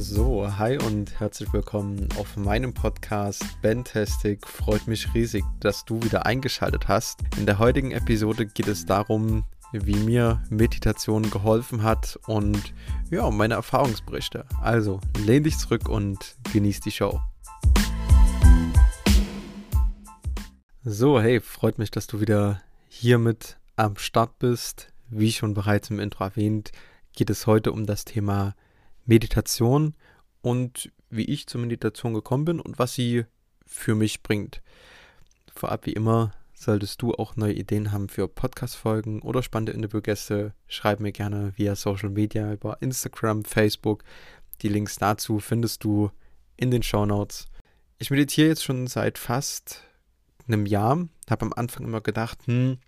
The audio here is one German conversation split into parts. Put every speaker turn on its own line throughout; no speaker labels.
So, hi und herzlich willkommen auf meinem Podcast Fantastic. Freut mich riesig, dass du wieder eingeschaltet hast. In der heutigen Episode geht es darum, wie mir Meditation geholfen hat und ja, meine Erfahrungsberichte. Also, lehn dich zurück und genieß die Show. So, hey, freut mich, dass du wieder hier mit am Start bist. Wie schon bereits im Intro erwähnt, geht es heute um das Thema Meditation und wie ich zur Meditation gekommen bin und was sie für mich bringt. Vorab wie immer, solltest du auch neue Ideen haben für Podcast-Folgen oder spannende Interviewgäste, schreib mir gerne via Social Media über Instagram, Facebook. Die Links dazu findest du in den Show Notes. Ich meditiere jetzt schon seit fast einem Jahr, habe am Anfang immer gedacht, hm,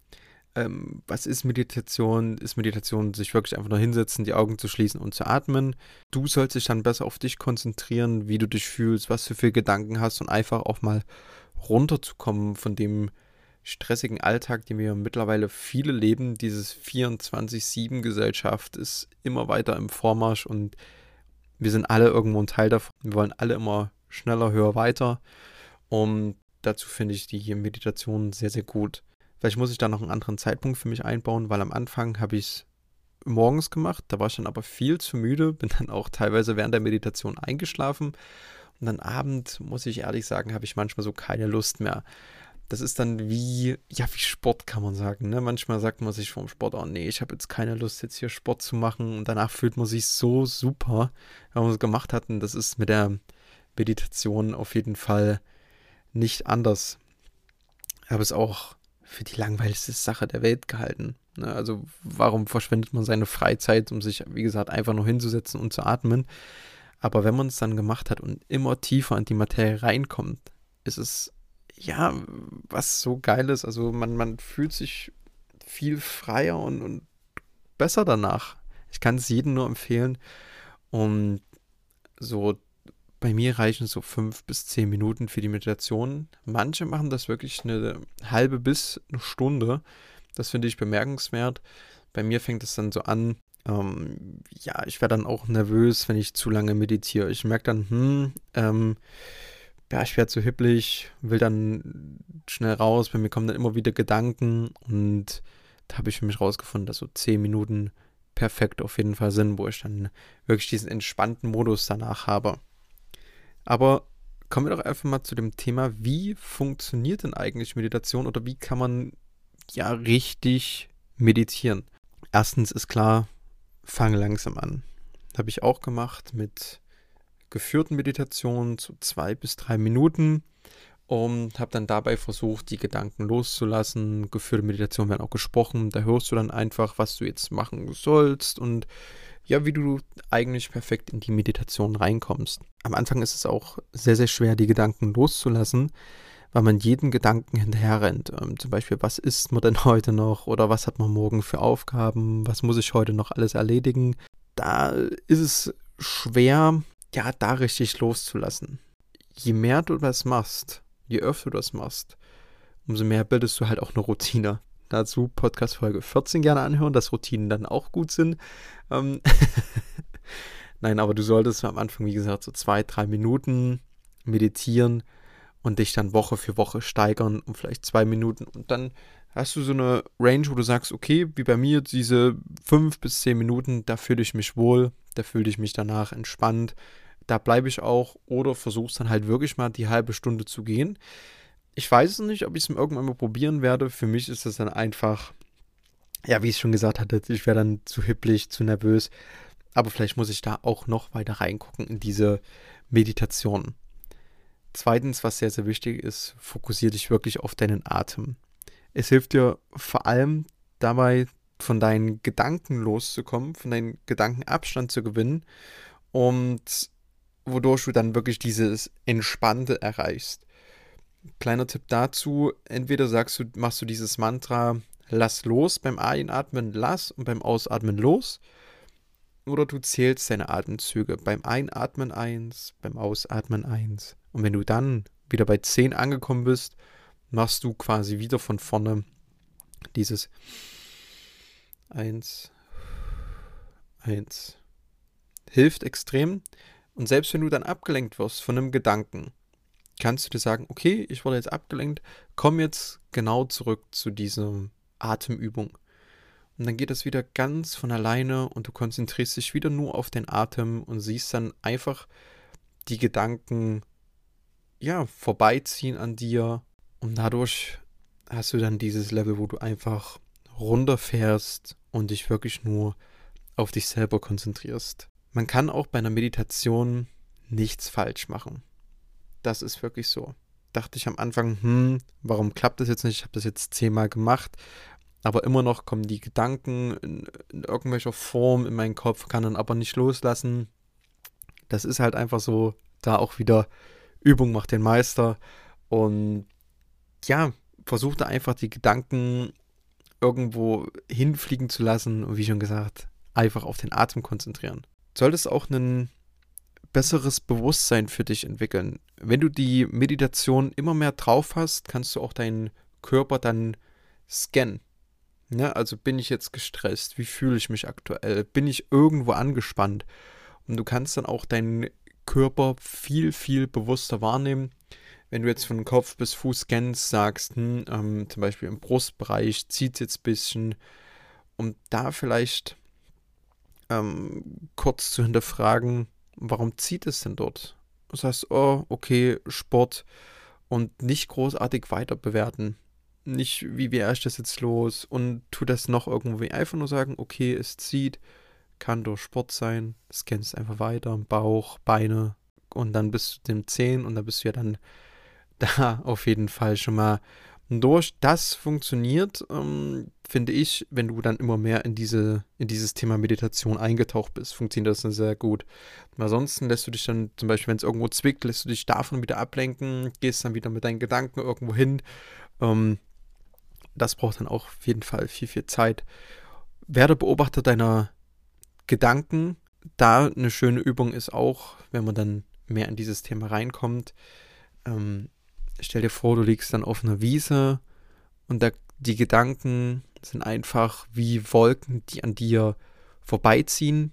ähm, was ist Meditation? Ist Meditation sich wirklich einfach nur hinsetzen, die Augen zu schließen und zu atmen? Du sollst dich dann besser auf dich konzentrieren, wie du dich fühlst, was du für Gedanken hast und einfach auch mal runterzukommen von dem stressigen Alltag, den wir mittlerweile viele leben. Dieses 24-7-Gesellschaft ist immer weiter im Vormarsch und wir sind alle irgendwo ein Teil davon. Wir wollen alle immer schneller, höher, weiter. Und dazu finde ich die Meditation sehr, sehr gut. Vielleicht muss ich da noch einen anderen Zeitpunkt für mich einbauen, weil am Anfang habe ich es morgens gemacht, da war ich dann aber viel zu müde, bin dann auch teilweise während der Meditation eingeschlafen und dann Abend, muss ich ehrlich sagen, habe ich manchmal so keine Lust mehr. Das ist dann wie, ja, wie Sport kann man sagen. Ne? Manchmal sagt man sich vom Sport, oh nee, ich habe jetzt keine Lust, jetzt hier Sport zu machen. Und danach fühlt man sich so super, wenn man es gemacht hat. Und das ist mit der Meditation auf jeden Fall nicht anders. Ich habe es auch für die langweiligste Sache der Welt gehalten. Ne? Also warum verschwendet man seine Freizeit, um sich, wie gesagt, einfach nur hinzusetzen und zu atmen? Aber wenn man es dann gemacht hat und immer tiefer in die Materie reinkommt, ist es ja was so geiles. Also man, man fühlt sich viel freier und, und besser danach. Ich kann es jedem nur empfehlen. Und so bei mir reichen so fünf bis zehn Minuten für die Meditation. Manche machen das wirklich eine halbe bis eine Stunde. Das finde ich bemerkenswert. Bei mir fängt es dann so an, ähm, ja, ich werde dann auch nervös, wenn ich zu lange meditiere. Ich merke dann, hm, ähm, ja, ich werde zu hipplig, will dann schnell raus, bei mir kommen dann immer wieder Gedanken und da habe ich für mich rausgefunden, dass so zehn Minuten perfekt auf jeden Fall sind, wo ich dann wirklich diesen entspannten Modus danach habe. Aber kommen wir doch einfach mal zu dem Thema, wie funktioniert denn eigentlich Meditation oder wie kann man ja richtig meditieren? Erstens ist klar, fange langsam an. Habe ich auch gemacht mit geführten Meditationen zu zwei bis drei Minuten und habe dann dabei versucht, die Gedanken loszulassen. Geführte Meditationen werden auch gesprochen. Da hörst du dann einfach, was du jetzt machen sollst und ja, wie du eigentlich perfekt in die Meditation reinkommst. Am Anfang ist es auch sehr, sehr schwer, die Gedanken loszulassen, weil man jeden Gedanken hinterher rennt. Ähm, zum Beispiel, was isst man denn heute noch oder was hat man morgen für Aufgaben, was muss ich heute noch alles erledigen. Da ist es schwer, ja, da richtig loszulassen. Je mehr du das machst, je öfter du das machst, umso mehr bildest du halt auch eine Routine dazu Podcast Folge 14 gerne anhören, dass Routinen dann auch gut sind. Ähm Nein, aber du solltest am Anfang, wie gesagt, so zwei, drei Minuten meditieren und dich dann Woche für Woche steigern um vielleicht zwei Minuten. Und dann hast du so eine Range, wo du sagst, okay, wie bei mir, diese fünf bis zehn Minuten, da fühle ich mich wohl, da fühle ich mich danach entspannt, da bleibe ich auch oder versuchst dann halt wirklich mal die halbe Stunde zu gehen ich weiß es nicht, ob ich es irgendwann mal probieren werde. Für mich ist es dann einfach, ja, wie ich schon gesagt hatte, ich wäre dann zu hipplig, zu nervös. Aber vielleicht muss ich da auch noch weiter reingucken in diese Meditation. Zweitens, was sehr, sehr wichtig ist, fokussiere dich wirklich auf deinen Atem. Es hilft dir vor allem dabei, von deinen Gedanken loszukommen, von deinen Gedanken Abstand zu gewinnen und wodurch du dann wirklich dieses Entspannte erreichst. Kleiner Tipp dazu, entweder sagst du, machst du dieses Mantra, lass los beim Einatmen, lass und beim Ausatmen los. Oder du zählst deine Atemzüge. Beim Einatmen 1, beim Ausatmen 1. Und wenn du dann wieder bei 10 angekommen bist, machst du quasi wieder von vorne dieses 1, 1. Hilft extrem, Und selbst wenn du dann abgelenkt wirst von einem Gedanken, kannst du dir sagen, okay, ich wurde jetzt abgelenkt, komm jetzt genau zurück zu dieser Atemübung. Und dann geht das wieder ganz von alleine und du konzentrierst dich wieder nur auf den Atem und siehst dann einfach die Gedanken ja vorbeiziehen an dir und dadurch hast du dann dieses Level, wo du einfach runterfährst und dich wirklich nur auf dich selber konzentrierst. Man kann auch bei einer Meditation nichts falsch machen. Das ist wirklich so. Dachte ich am Anfang, hm, warum klappt das jetzt nicht? Ich habe das jetzt zehnmal gemacht, aber immer noch kommen die Gedanken in, in irgendwelcher Form in meinen Kopf, kann dann aber nicht loslassen. Das ist halt einfach so, da auch wieder Übung macht den Meister und ja, versuchte einfach die Gedanken irgendwo hinfliegen zu lassen und wie schon gesagt, einfach auf den Atem konzentrieren. Solltest auch ein besseres Bewusstsein für dich entwickeln. Wenn du die Meditation immer mehr drauf hast, kannst du auch deinen Körper dann scannen. Ja, also bin ich jetzt gestresst? Wie fühle ich mich aktuell? Bin ich irgendwo angespannt? Und du kannst dann auch deinen Körper viel, viel bewusster wahrnehmen wenn du jetzt von Kopf bis Fuß scannst, sagst, hm, ähm, zum Beispiel im Brustbereich zieht es jetzt ein bisschen, um da vielleicht ähm, kurz zu hinterfragen, warum zieht es denn dort? Du sagst, oh, okay, Sport und nicht großartig weiter bewerten. Nicht, wie wäre ich das jetzt los und tu das noch irgendwie. Einfach nur sagen, okay, es zieht, kann durch Sport sein, scannst einfach weiter, Bauch, Beine und dann bist du dem Zehen und dann bist du ja dann da auf jeden Fall schon mal durch. Das funktioniert, ähm, finde ich, wenn du dann immer mehr in, diese, in dieses Thema Meditation eingetaucht bist, funktioniert das dann sehr gut. ansonsten lässt du dich dann, zum Beispiel, wenn es irgendwo zwickt, lässt du dich davon wieder ablenken, gehst dann wieder mit deinen Gedanken irgendwo hin. Ähm, das braucht dann auch auf jeden Fall viel, viel Zeit. Werde Beobachter deiner Gedanken. Da eine schöne Übung ist auch, wenn man dann mehr in dieses Thema reinkommt, ähm, stell dir vor, du liegst dann auf einer Wiese und da, die Gedanken sind einfach wie Wolken, die an dir vorbeiziehen.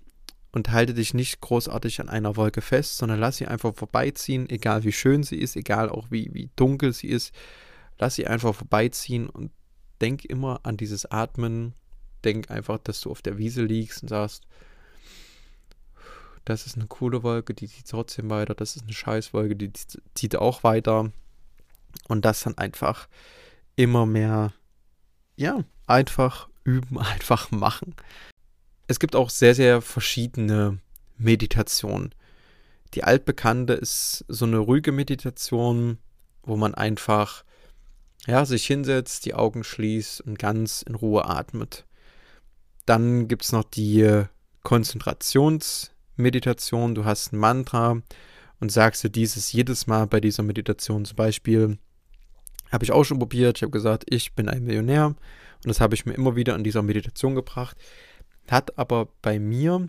Und halte dich nicht großartig an einer Wolke fest, sondern lass sie einfach vorbeiziehen, egal wie schön sie ist, egal auch wie, wie dunkel sie ist, lass sie einfach vorbeiziehen und denk immer an dieses Atmen, denk einfach, dass du auf der Wiese liegst und sagst, das ist eine coole Wolke, die zieht trotzdem weiter, das ist eine Scheißwolke, die zieht auch weiter. Und das dann einfach immer mehr, ja, einfach üben, einfach machen. Es gibt auch sehr, sehr verschiedene Meditationen. Die altbekannte ist so eine ruhige Meditation, wo man einfach ja, sich hinsetzt, die Augen schließt und ganz in Ruhe atmet. Dann gibt es noch die Konzentrationsmeditation. Du hast ein Mantra und sagst dir dieses jedes Mal bei dieser Meditation. Zum Beispiel habe ich auch schon probiert. Ich habe gesagt, ich bin ein Millionär. Und das habe ich mir immer wieder in dieser Meditation gebracht. Hat aber bei mir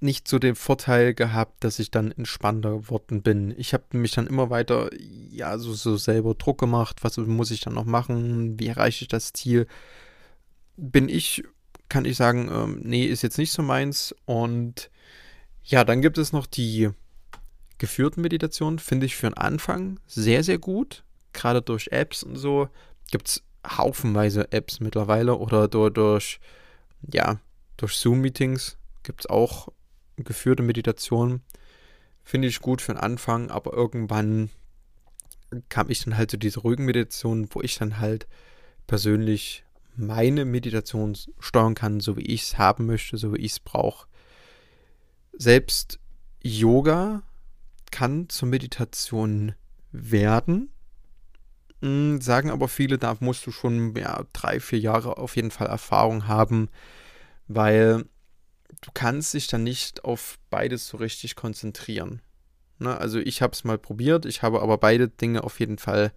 nicht so den Vorteil gehabt, dass ich dann entspannter geworden bin. Ich habe mich dann immer weiter, ja, so, so selber Druck gemacht. Was muss ich dann noch machen? Wie erreiche ich das Ziel? Bin ich, kann ich sagen, ähm, nee, ist jetzt nicht so meins. Und ja, dann gibt es noch die geführten Meditationen, finde ich für den Anfang sehr, sehr gut gerade durch Apps und so, gibt es haufenweise Apps mittlerweile oder durch, ja, durch Zoom-Meetings gibt es auch geführte Meditationen. Finde ich gut für den Anfang, aber irgendwann kam ich dann halt zu dieser ruhigen Meditation, wo ich dann halt persönlich meine Meditation steuern kann, so wie ich es haben möchte, so wie ich es brauche. Selbst Yoga kann zur Meditation werden, sagen aber viele, da musst du schon ja, drei, vier Jahre auf jeden Fall Erfahrung haben, weil du kannst dich dann nicht auf beides so richtig konzentrieren. Ne? Also ich habe es mal probiert, ich habe aber beide Dinge auf jeden Fall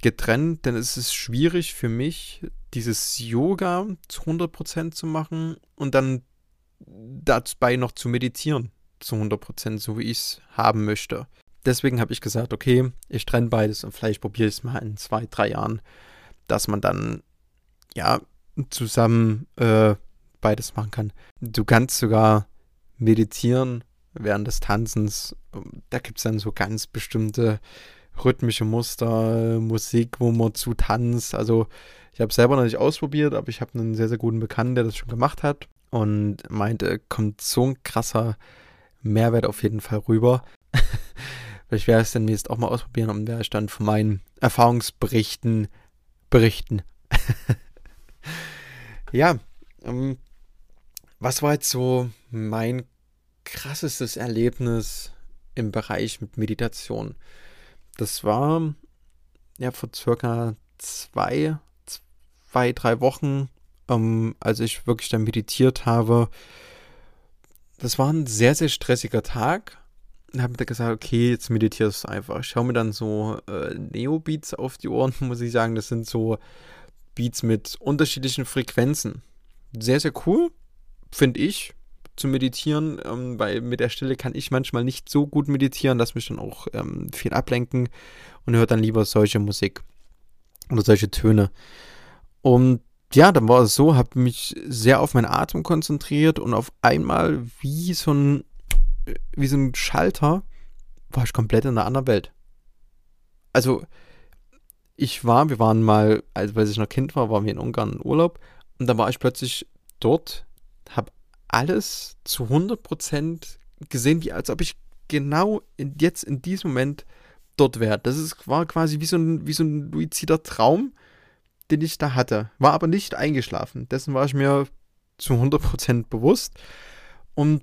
getrennt, denn es ist schwierig für mich, dieses Yoga zu 100% zu machen und dann dabei noch zu meditieren zu 100%, so wie ich es haben möchte deswegen habe ich gesagt, okay, ich trenne beides und vielleicht probiere ich es mal in zwei, drei Jahren, dass man dann ja zusammen äh, beides machen kann. Du kannst sogar meditieren während des Tanzens. Da gibt es dann so ganz bestimmte rhythmische Muster, Musik, wo man zu tanzt. Also ich habe es selber noch nicht ausprobiert, aber ich habe einen sehr, sehr guten Bekannten, der das schon gemacht hat und meinte, kommt so ein krasser Mehrwert auf jeden Fall rüber. Vielleicht werde ich es demnächst auch mal ausprobieren und werde ich dann von meinen Erfahrungsberichten berichten. ja, ähm, was war jetzt so mein krassestes Erlebnis im Bereich mit Meditation? Das war ja vor circa zwei, zwei, drei Wochen, ähm, als ich wirklich dann meditiert habe. Das war ein sehr, sehr stressiger Tag. Habe mir gesagt, okay, jetzt meditierst du einfach. Ich schaue mir dann so äh, Neo-Beats auf die Ohren, muss ich sagen. Das sind so Beats mit unterschiedlichen Frequenzen. Sehr, sehr cool, finde ich, zu meditieren, ähm, weil mit der Stille kann ich manchmal nicht so gut meditieren, lass mich dann auch ähm, viel ablenken und höre dann lieber solche Musik oder solche Töne. Und ja, dann war es so, habe mich sehr auf meinen Atem konzentriert und auf einmal wie so ein, wie so ein Schalter war ich komplett in einer anderen Welt. Also, ich war, wir waren mal, also als ich noch Kind war, waren wir in Ungarn in Urlaub und da war ich plötzlich dort, habe alles zu 100% gesehen, wie als ob ich genau in, jetzt in diesem Moment dort wäre. Das ist, war quasi wie so ein, wie so ein luizider Traum den ich da hatte. War aber nicht eingeschlafen. Dessen war ich mir zu 100% bewusst und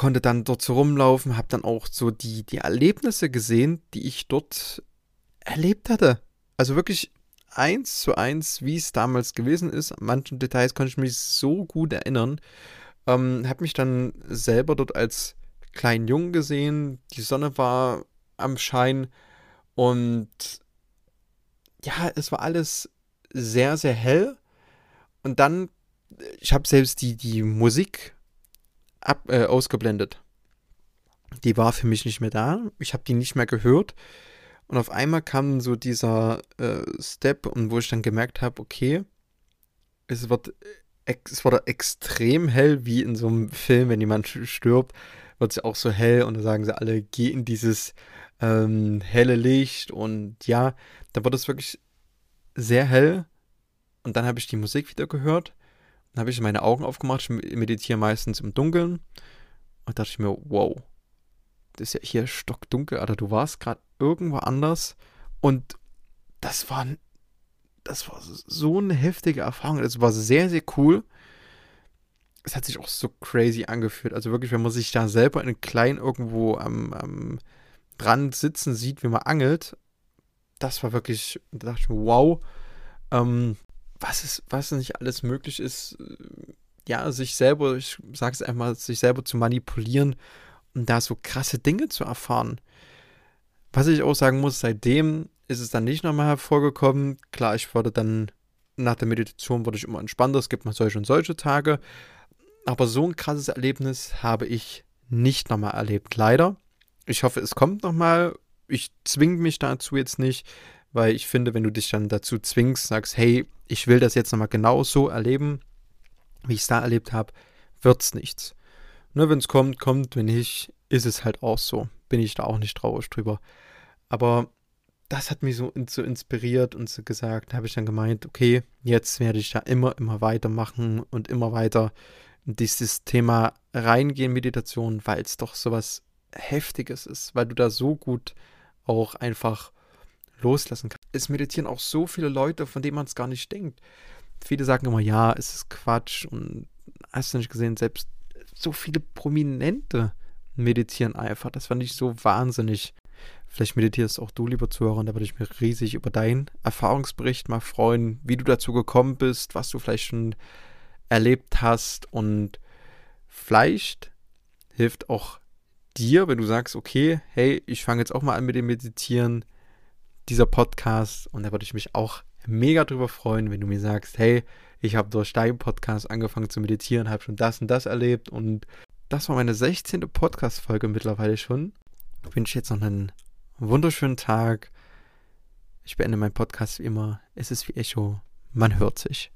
konnte dann dort so rumlaufen, habe dann auch so die, die Erlebnisse gesehen, die ich dort erlebt hatte. Also wirklich eins zu eins, wie es damals gewesen ist. An manchen Details konnte ich mich so gut erinnern. Ähm, habe mich dann selber dort als kleinen Jungen gesehen. Die Sonne war am Schein und ja, es war alles sehr, sehr hell. Und dann, ich habe selbst die, die Musik ab, äh, ausgeblendet. Die war für mich nicht mehr da. Ich habe die nicht mehr gehört. Und auf einmal kam so dieser äh, Step, und wo ich dann gemerkt habe, okay, es wird, es wurde extrem hell, wie in so einem Film, wenn jemand stirbt, wird es ja auch so hell und dann sagen sie alle, geh in dieses ähm, helle Licht und ja, da wird es wirklich sehr hell. Und dann habe ich die Musik wieder gehört. Dann habe ich meine Augen aufgemacht. Ich meditiere meistens im Dunkeln. Und dachte ich mir, wow, das ist ja hier stockdunkel, Alter. Du warst gerade irgendwo anders. Und das war, das war so eine heftige Erfahrung. Das war sehr, sehr cool. Es hat sich auch so crazy angefühlt. Also wirklich, wenn man sich da selber in klein irgendwo am, am dran sitzen sieht, wie man angelt das war wirklich, da dachte ich mir, wow, ähm, was ist, was nicht alles möglich ist, ja, sich selber, ich sage es einmal, sich selber zu manipulieren und da so krasse Dinge zu erfahren. Was ich auch sagen muss, seitdem ist es dann nicht nochmal hervorgekommen. Klar, ich wurde dann nach der Meditation wurde ich immer entspannter. Es gibt mal solche und solche Tage. Aber so ein krasses Erlebnis habe ich nicht nochmal erlebt, leider. Ich hoffe, es kommt nochmal ich zwinge mich dazu jetzt nicht, weil ich finde, wenn du dich dann dazu zwingst, sagst, hey, ich will das jetzt nochmal genau so erleben, wie ich es da erlebt habe, wird es nichts. Ne, wenn es kommt, kommt, wenn nicht, ist es halt auch so. Bin ich da auch nicht traurig drüber. Aber das hat mich so, so inspiriert und so gesagt, habe ich dann gemeint, okay, jetzt werde ich da immer, immer weitermachen und immer weiter in dieses Thema reingehen, Meditation, weil es doch sowas Heftiges ist, weil du da so gut auch einfach loslassen kann. Es meditieren auch so viele Leute, von denen man es gar nicht denkt. Viele sagen immer, ja, es ist Quatsch und hast du nicht gesehen, selbst so viele Prominente meditieren einfach. Das fand ich so wahnsinnig. Vielleicht meditierst auch du, lieber Zuhörer, und da würde ich mich riesig über deinen Erfahrungsbericht mal freuen, wie du dazu gekommen bist, was du vielleicht schon erlebt hast und vielleicht hilft auch dir, wenn du sagst, okay, hey, ich fange jetzt auch mal an mit dem Meditieren, dieser Podcast, und da würde ich mich auch mega drüber freuen, wenn du mir sagst, hey, ich habe durch deinen Podcast angefangen zu meditieren, habe schon das und das erlebt und das war meine 16. Podcast-Folge mittlerweile schon. Ich wünsche jetzt noch einen wunderschönen Tag. Ich beende meinen Podcast wie immer. Es ist wie Echo. Man hört sich.